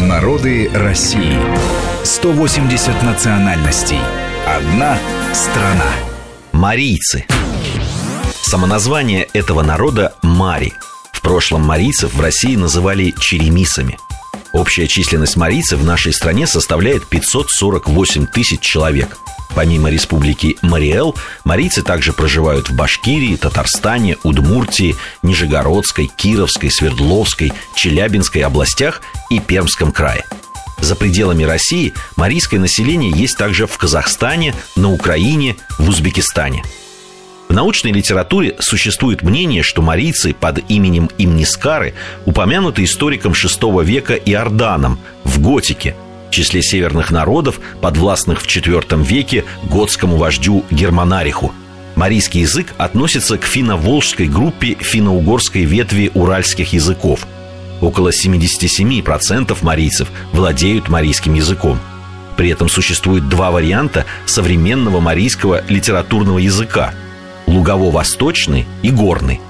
Народы России. 180 национальностей. Одна страна. Марийцы. Самоназвание этого народа – Мари. В прошлом марийцев в России называли черемисами. Общая численность марийцев в нашей стране составляет 548 тысяч человек – Помимо республики Мариэл, марийцы также проживают в Башкирии, Татарстане, Удмуртии, Нижегородской, Кировской, Свердловской, Челябинской областях и Пермском крае. За пределами России марийское население есть также в Казахстане, на Украине, в Узбекистане. В научной литературе существует мнение, что марийцы под именем Имнискары упомянуты историком VI века Иорданом в Готике – в числе северных народов, подвластных в IV веке готскому вождю Германариху. Марийский язык относится к финно-волжской группе финно-угорской ветви уральских языков. Около 77% марийцев владеют марийским языком. При этом существует два варианта современного марийского литературного языка – лугово-восточный и горный.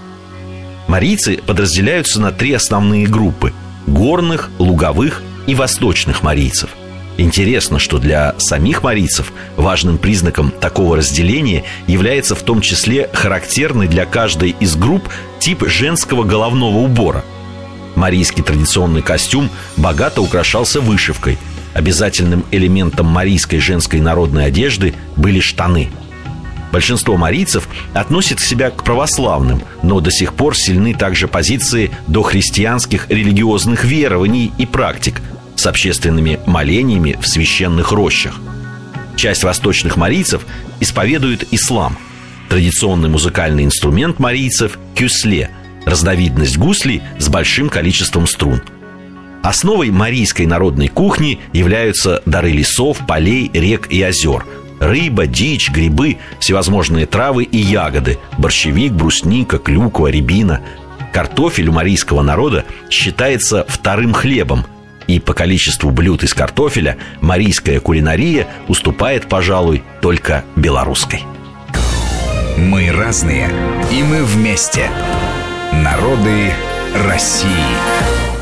Марийцы подразделяются на три основные группы – горных, луговых и восточных марийцев. Интересно, что для самих марийцев важным признаком такого разделения является в том числе характерный для каждой из групп тип женского головного убора. Марийский традиционный костюм богато украшался вышивкой. Обязательным элементом марийской женской народной одежды были штаны – Большинство марийцев относят себя к православным, но до сих пор сильны также позиции дохристианских религиозных верований и практик, с общественными молениями в священных рощах. Часть восточных марийцев исповедует ислам. Традиционный музыкальный инструмент марийцев – кюсле – разновидность гуслей с большим количеством струн. Основой марийской народной кухни являются дары лесов, полей, рек и озер – рыба, дичь, грибы, всевозможные травы и ягоды, борщевик, брусника, клюква, рябина. Картофель у марийского народа считается вторым хлебом, и по количеству блюд из картофеля марийская кулинария уступает, пожалуй, только белорусской. Мы разные, и мы вместе. Народы России.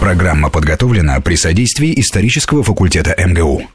Программа подготовлена при содействии исторического факультета МГУ.